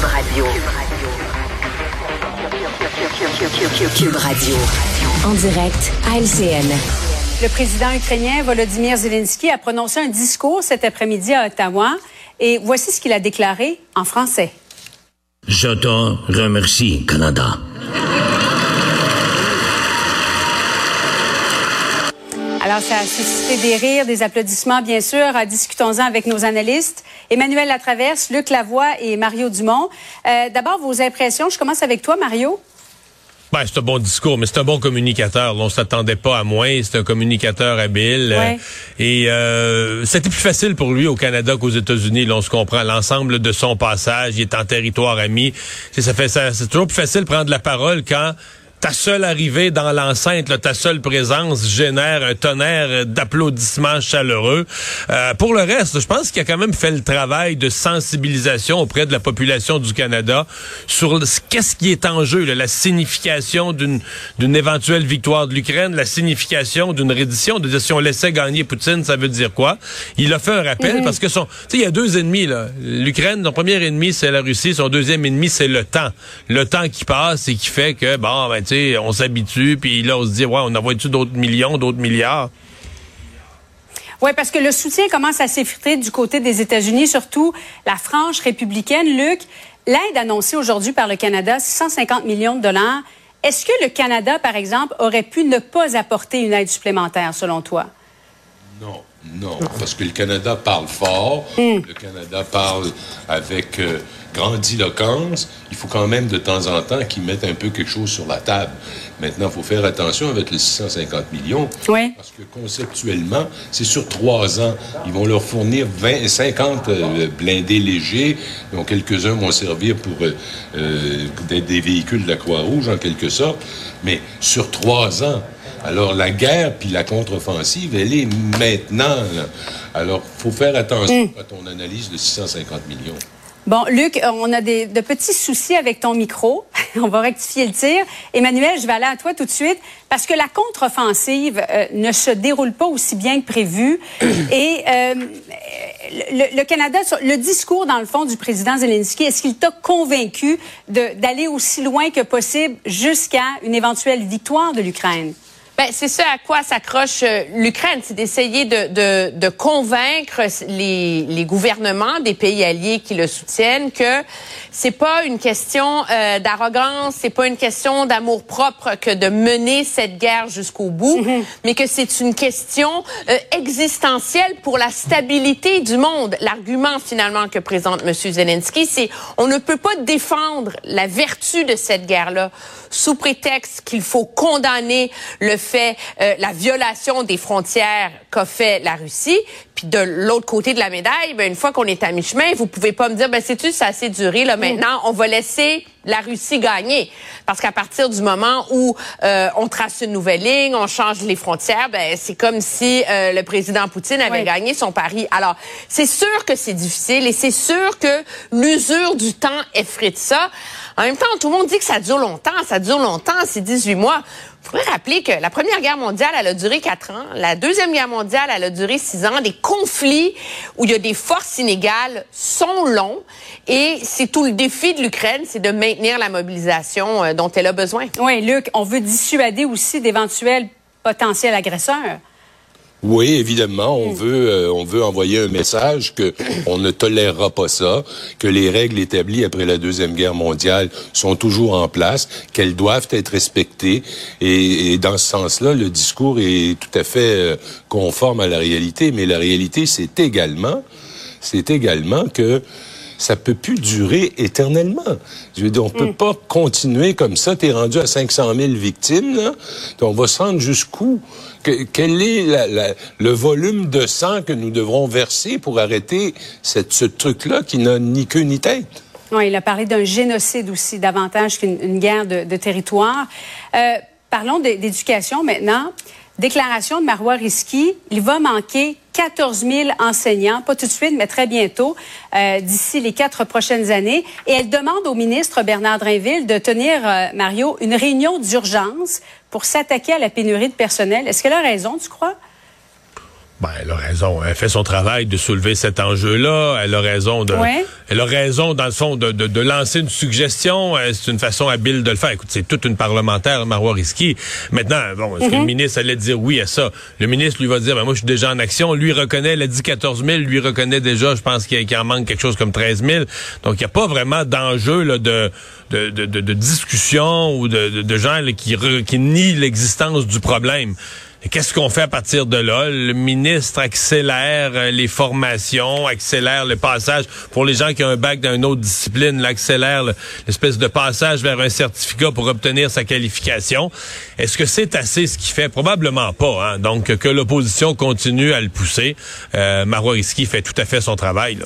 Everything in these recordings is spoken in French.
Cube Radio. Cube Radio. En direct à LCN. Le président ukrainien Volodymyr Zelensky a prononcé un discours cet après-midi à Ottawa et voici ce qu'il a déclaré en français. Je te remercie, Canada. Alors, ça a suscité des rires, des applaudissements, bien sûr. Discutons-en avec nos analystes. Emmanuel Latraverse, Luc Lavoie et Mario Dumont. Euh, D'abord, vos impressions. Je commence avec toi, Mario. Ben, c'est un bon discours, mais c'est un bon communicateur. On s'attendait pas à moins. C'est un communicateur habile. Ouais. et euh, c'était plus facile pour lui au Canada qu'aux États-Unis. Là, on se comprend. L'ensemble de son passage, il est en territoire ami. C'est, ça fait ça. C'est toujours plus facile de prendre la parole quand ta seule arrivée dans l'enceinte, là, ta seule présence génère un tonnerre d'applaudissements chaleureux. Euh, pour le reste, je pense qu'il a quand même fait le travail de sensibilisation auprès de la population du Canada sur le- qu'est-ce qui est en jeu, là, la signification d'une d'une éventuelle victoire de l'Ukraine, la signification d'une reddition, de dire si on laissait gagner Poutine, ça veut dire quoi? Il a fait un rappel parce que son, tu sais, il y a deux ennemis là. L'Ukraine, son premier ennemi c'est la Russie, son deuxième ennemi c'est le temps. Le temps qui passe et qui fait que bon, ben sais, on s'habitue, puis là on se dit ouais, on envoie-tu d'autres millions, d'autres milliards? Oui, parce que le soutien commence à s'effriter du côté des États-Unis, surtout la frange républicaine. Luc, l'aide annoncée aujourd'hui par le Canada, 650 millions de dollars. Est-ce que le Canada, par exemple, aurait pu ne pas apporter une aide supplémentaire, selon toi? Non, non, parce que le Canada parle fort, le Canada parle avec euh, grandiloquence. Il faut quand même de temps en temps qu'ils mettent un peu quelque chose sur la table. Maintenant, il faut faire attention avec les 650 millions. Oui. Parce que conceptuellement, c'est sur trois ans. Ils vont leur fournir 20, 50 euh, blindés légers, dont quelques-uns vont servir pour euh, euh, des véhicules de la Croix-Rouge, en quelque sorte. Mais sur trois ans. Alors, la guerre puis la contre-offensive, elle est maintenant. là. Alors, faut faire attention quand on analyse le 650 millions. Bon, Luc, euh, on a des, de petits soucis avec ton micro. on va rectifier le tir. Emmanuel, je vais aller à toi tout de suite parce que la contre-offensive euh, ne se déroule pas aussi bien que prévu. Et euh, le, le Canada, le discours, dans le fond, du président Zelensky, est-ce qu'il t'a convaincu de- d'aller aussi loin que possible jusqu'à une éventuelle victoire de l'Ukraine? Ben, c'est ça à quoi s'accroche euh, l'Ukraine, c'est d'essayer de, de, de convaincre les, les gouvernements des pays alliés qui le soutiennent que c'est pas une question euh, d'arrogance, c'est pas une question d'amour propre que de mener cette guerre jusqu'au bout, mais que c'est une question euh, existentielle pour la stabilité du monde. L'argument finalement que présente M. Zelensky, c'est on ne peut pas défendre la vertu de cette guerre-là sous prétexte qu'il faut condamner le fait, euh, la violation des frontières qu'a fait la Russie. Puis de l'autre côté de la médaille, ben, une fois qu'on est à mi-chemin, vous pouvez pas me dire, ben c'est-tu, ça a assez duré, là, maintenant, on va laisser la Russie gagner. Parce qu'à partir du moment où euh, on trace une nouvelle ligne, on change les frontières, ben c'est comme si euh, le président Poutine avait Oui. gagné son pari. Alors, c'est sûr que c'est difficile et c'est sûr que l'usure du temps effrite ça. En même temps, tout le monde dit que ça dure longtemps, ça dure longtemps, c'est 18 mois. Il faudrait rappeler que la Première Guerre mondiale, elle a duré quatre ans. La Deuxième Guerre mondiale, elle a duré six ans. Des conflits où il y a des forces inégales sont longs. Et c'est tout le défi de l'Ukraine, c'est de maintenir la mobilisation euh, dont elle a besoin. Oui, Luc, on veut dissuader aussi d'éventuels potentiels agresseurs. Oui, évidemment, on veut euh, on veut envoyer un message que on ne tolérera pas ça, que les règles établies après la deuxième guerre mondiale sont toujours en place, qu'elles doivent être respectées, et, et dans ce sens-là, le discours est tout à fait euh, conforme à la réalité. Mais la réalité, c'est également, c'est également que ça peut plus durer éternellement. Je veux dire, on peut pas continuer comme ça. T'es rendu à 500 000 victimes, là. On va se rendre jusqu'où? Que- quel est la- la- le volume de sang que nous devrons verser pour arrêter cette, ce truc-là qui n'a ni queue ni tête? Oui, il a parlé d'un génocide aussi, davantage qu'une une guerre de, de territoire. Euh, parlons d'é- d'éducation maintenant. Déclaration de Marois Risky, il va manquer 14 000 enseignants, pas tout de suite, mais très bientôt, euh, d'ici les quatre prochaines années. Et elle demande au ministre Bernard Drinville de tenir, euh, Mario, une réunion d'urgence pour s'attaquer à la pénurie de personnel. Est-ce qu'elle a raison, tu crois? Ben, elle a raison. Elle fait son travail de soulever cet enjeu-là. Elle a raison de. Ouais. Elle a raison, dans le fond, de, de, de lancer une suggestion. Euh, C'est une façon habile de le faire. Écoute, c'est toute une parlementaire, Marois Risky. Maintenant, bon, est-ce que le ministre allait dire oui à ça? Le ministre lui va dire, ben, moi, je suis déjà en action. Lui reconnaît, elle a dit 14 000. Lui reconnaît déjà, je pense qu'il en manque quelque chose comme 13 000. Donc, il n'y a pas vraiment d'enjeu, là, de, de, de, de, discussion ou de, de, de gens là, qui, re- qui nient l'existence du problème. Qu'est-ce qu'on fait à partir de là? Le ministre accélère euh, les formations, accélère le passage pour les gens qui ont un bac dans une autre discipline, l'accélère le- l'espèce de passage vers un certificat pour obtenir sa qualification. Est-ce que c'est assez ce qu'il fait? Probablement pas. Hein? Donc, que l'opposition continue à le pousser. Euh, fait tout à fait son travail. Là.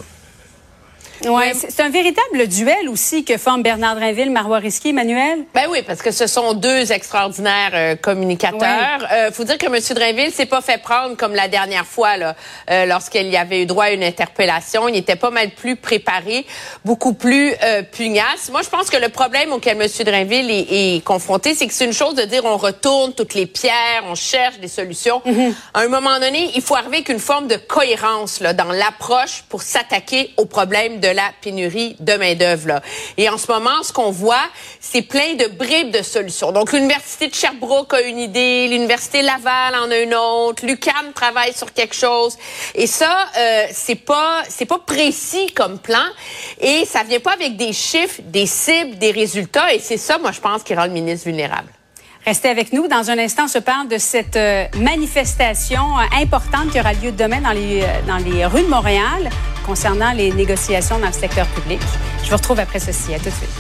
Ouais, c'est un véritable duel aussi que forment Bernard Drinville, Marois Risky, Emmanuel. Ben oui, parce que ce sont deux extraordinaires euh, communicateurs. Euh, faut dire que M. Drainville s'est pas fait prendre comme la dernière fois là, euh, lorsqu'il y avait eu droit à une interpellation. Il était pas mal plus préparé, beaucoup plus euh, pugnace. Moi, je pense que le problème auquel M. Drainville est, est confronté, c'est que c'est une chose de dire on retourne toutes les pierres, on cherche des solutions. À un moment donné, il faut arriver avec une forme de cohérence là, dans l'approche pour s'attaquer au problème de la pénurie de main-d'œuvre. Et en ce moment, ce qu'on voit, c'est plein de bribes de solutions. Donc, l'Université de Sherbrooke a une idée, l'Université Laval en a une autre, l'UQAM travaille sur quelque chose. Et ça, euh, c'est pas c'est pas précis comme plan et ça vient pas avec des chiffres, des cibles, des résultats. Et c'est ça, moi, je pense, qui rend le ministre vulnérable. Restez avec nous. Dans un instant, on se parle de cette euh, manifestation euh, importante qui aura lieu demain dans les, euh, dans les rues de Montréal concernant les négociations dans le secteur public. Je vous retrouve après ceci. À tout de suite.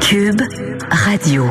Cube Radio.